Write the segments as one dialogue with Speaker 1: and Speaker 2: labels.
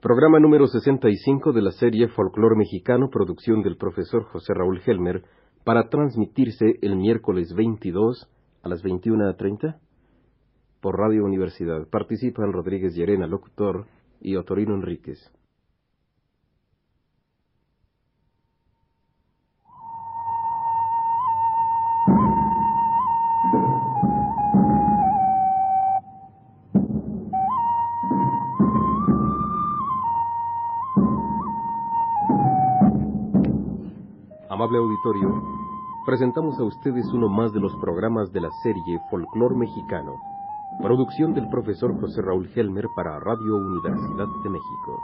Speaker 1: Programa número 65 de la serie Folclor Mexicano, producción del profesor José Raúl Helmer, para transmitirse el miércoles 22 a las 21.30 por Radio Universidad. Participan Rodríguez Llerena, locutor, y Otorino Enríquez. Amable auditorio, presentamos a ustedes uno más de los programas de la serie Folclor Mexicano, producción del profesor José Raúl Helmer para Radio Universidad de México.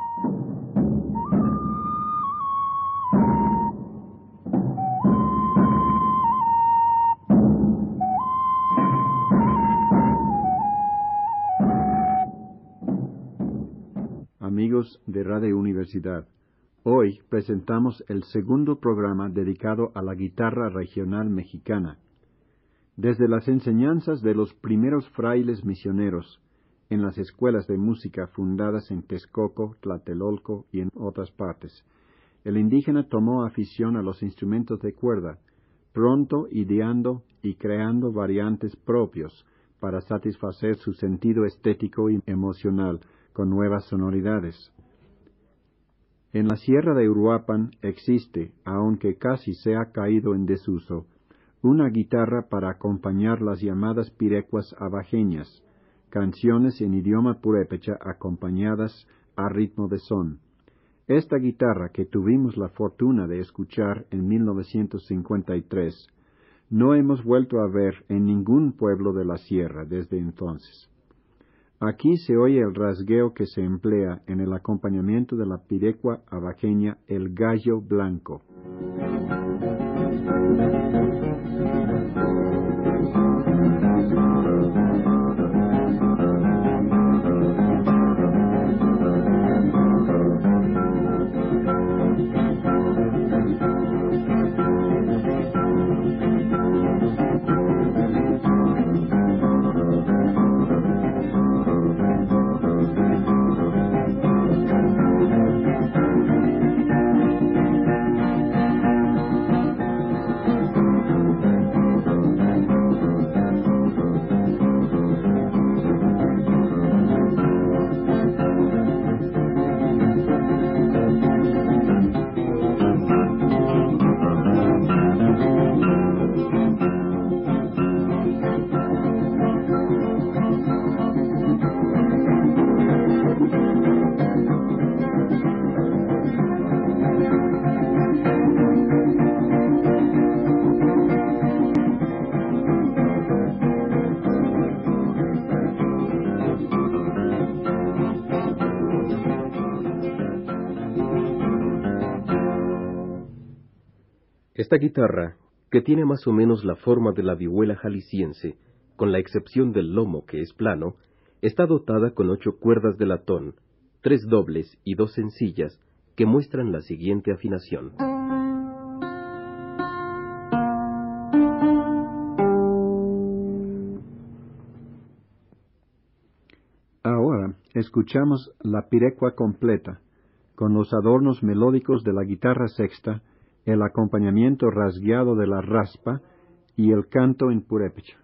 Speaker 2: Amigos de Radio Universidad, Hoy presentamos el segundo programa dedicado a la guitarra regional mexicana. Desde las enseñanzas de los primeros frailes misioneros en las escuelas de música fundadas en Texcoco, Tlatelolco y en otras partes, el indígena tomó afición a los instrumentos de cuerda, pronto ideando y creando variantes propios para satisfacer su sentido estético y emocional con nuevas sonoridades. En la sierra de Uruapan existe, aunque casi se ha caído en desuso, una guitarra para acompañar las llamadas pirecuas abajeñas, canciones en idioma purépecha acompañadas a ritmo de son. Esta guitarra que tuvimos la fortuna de escuchar en 1953, no hemos vuelto a ver en ningún pueblo de la sierra desde entonces. Aquí se oye el rasgueo que se emplea en el acompañamiento de la pirecua abaqueña el gallo blanco.
Speaker 1: Esta guitarra, que tiene más o menos la forma de la vihuela jalisciense, con la excepción del lomo que es plano, está dotada con ocho cuerdas de latón, tres dobles y dos sencillas, que muestran la siguiente afinación.
Speaker 2: Ahora escuchamos la pirecua completa, con los adornos melódicos de la guitarra sexta, el acompañamiento rasgueado de la raspa y el canto en purépecha.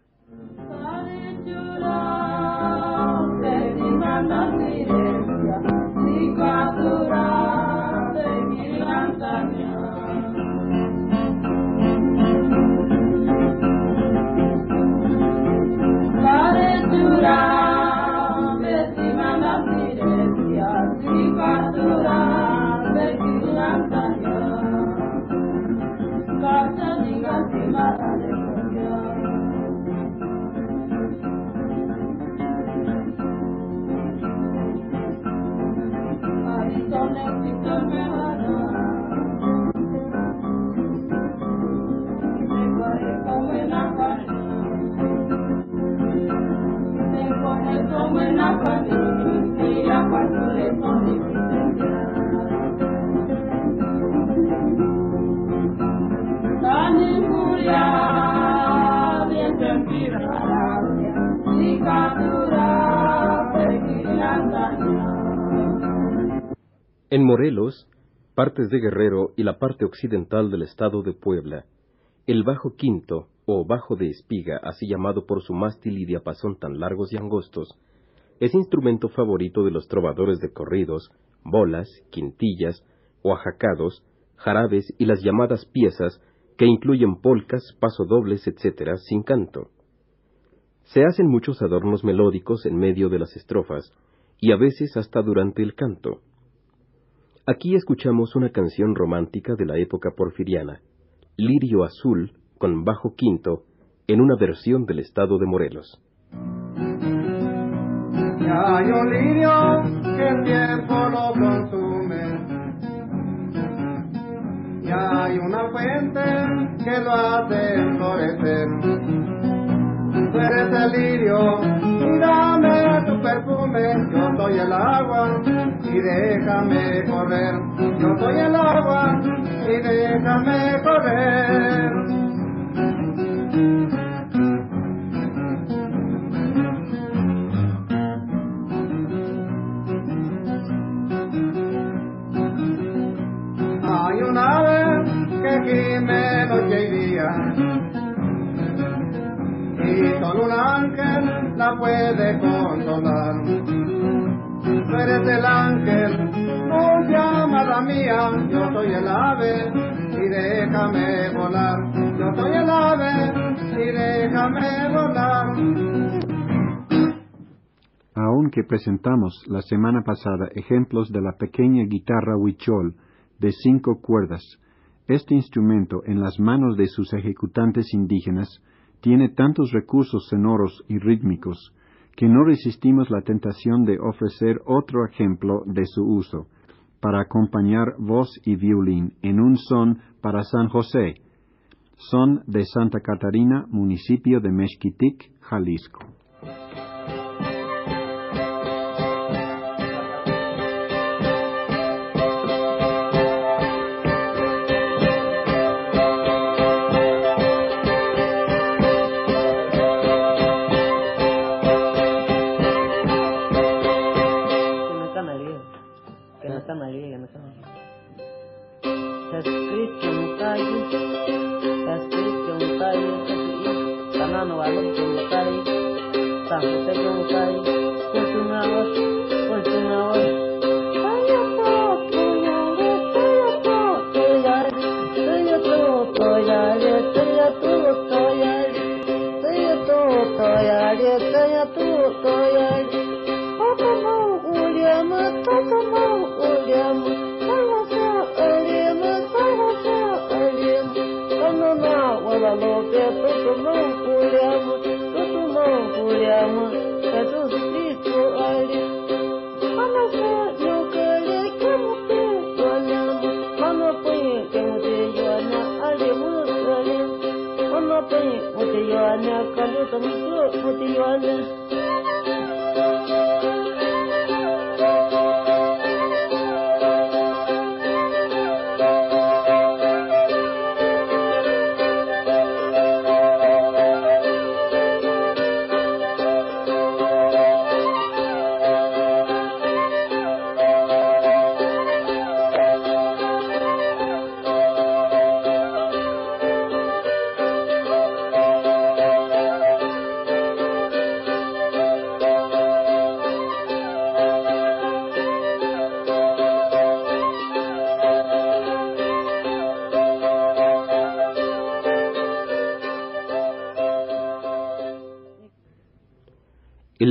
Speaker 1: En Morelos, partes de Guerrero y la parte occidental del estado de Puebla, el Bajo Quinto, o Bajo de Espiga, así llamado por su mástil y diapasón tan largos y angostos, es instrumento favorito de los trovadores de corridos, bolas, quintillas, oaxacados, jarabes y las llamadas piezas que incluyen polcas, pasodobles, etc., sin canto. Se hacen muchos adornos melódicos en medio de las estrofas, y a veces hasta durante el canto. Aquí escuchamos una canción romántica de la época porfiriana, Lirio Azul, con bajo quinto, en una versión del estado de Morelos.
Speaker 3: Hay un lirio que el tiempo lo consume, y hay una fuente que lo hace florecer. Tú eres el lirio, y dame tu perfume, yo soy el agua, y déjame correr. Yo soy el agua, y déjame correr.
Speaker 2: Aunque presentamos la semana pasada ejemplos de la pequeña guitarra huichol de cinco cuerdas, este instrumento en las manos de sus ejecutantes indígenas tiene tantos recursos sonoros y rítmicos que no resistimos la tentación de ofrecer otro ejemplo de su uso, para acompañar voz y violín en un son para San José, son de Santa Catarina, municipio de Mezquitic, Jalisco. San José que continuamos.
Speaker 1: El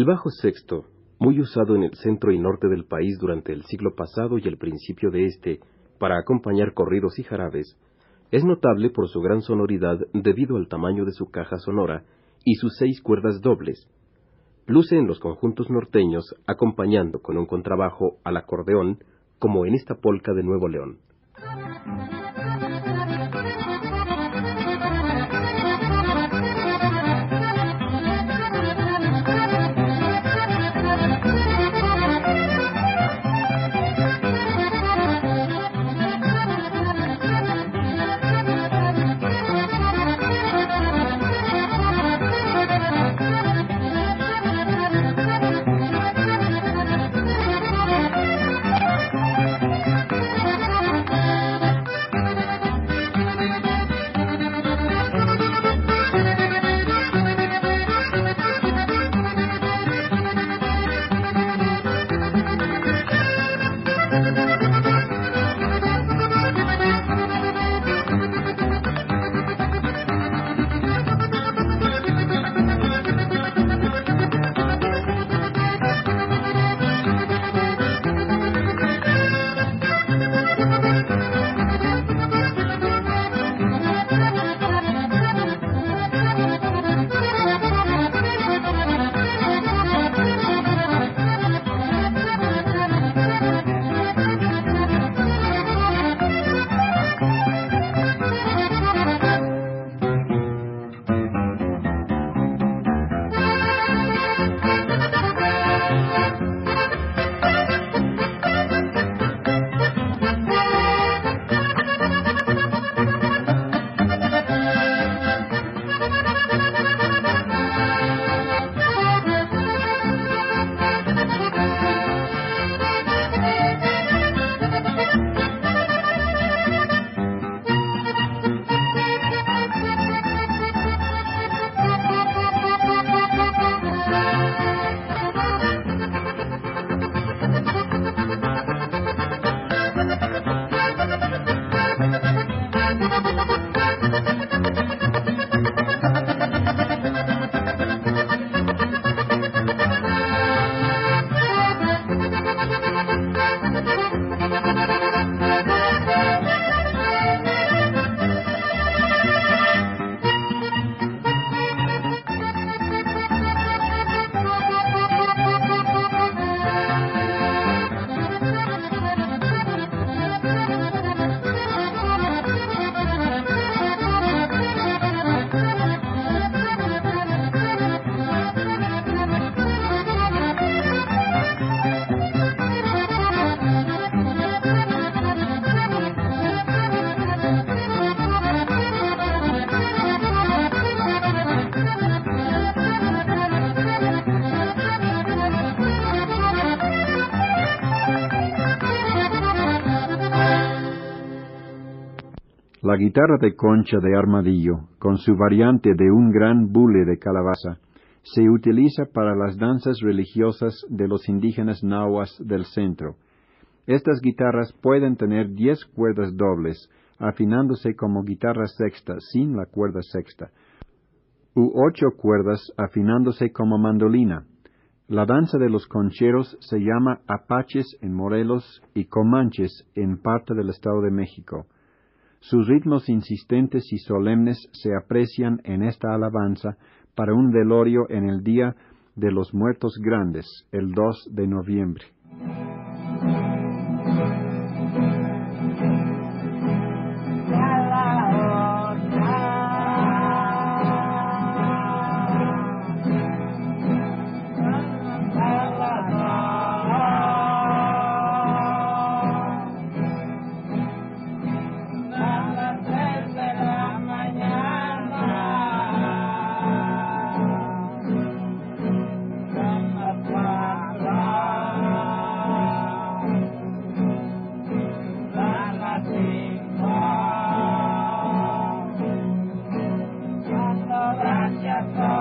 Speaker 1: bajo sexto, muy usado en el centro y norte del país durante el siglo pasado y el principio de este, para acompañar corridos y jarabes, es notable por su gran sonoridad debido al tamaño de su caja sonora y sus seis cuerdas dobles. Luce en los conjuntos norteños acompañando con un contrabajo al acordeón, como en esta polca de Nuevo León.
Speaker 4: La guitarra de concha de armadillo, con su variante de un gran bule de calabaza, se utiliza para las danzas religiosas de los indígenas nahuas del centro. Estas guitarras pueden tener diez cuerdas dobles, afinándose como guitarra sexta sin la cuerda sexta, u ocho cuerdas afinándose como mandolina. La danza de los concheros se llama apaches en Morelos y comanches en parte del Estado de México. Sus ritmos insistentes y solemnes se aprecian en esta alabanza para un velorio en el Día de los Muertos Grandes, el 2 de noviembre. Bye.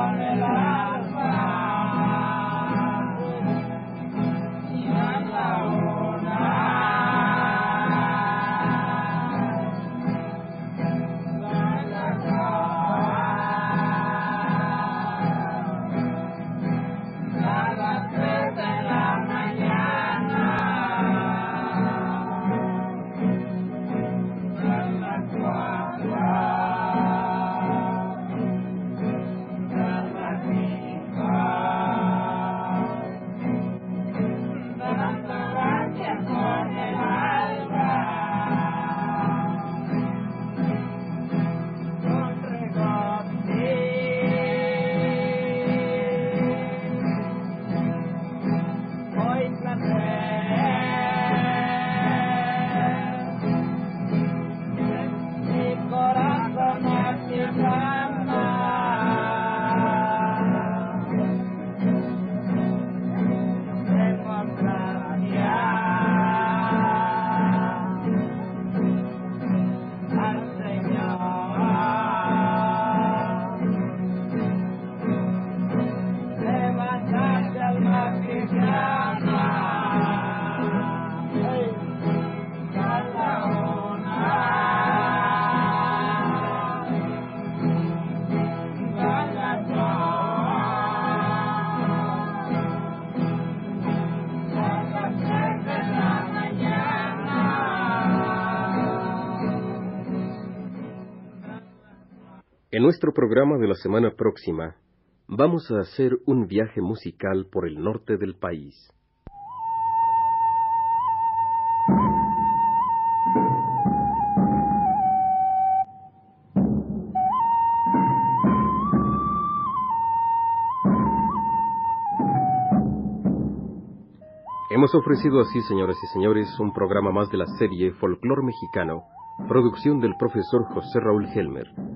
Speaker 1: En nuestro programa de la semana próxima, vamos a hacer un viaje musical por el norte del país. Hemos ofrecido así, señoras y señores, un programa más de la serie Folclor Mexicano, producción del profesor José Raúl Helmer.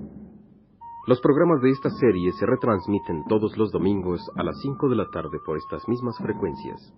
Speaker 1: Los programas de esta serie se retransmiten todos los domingos a las 5 de la tarde por estas mismas frecuencias.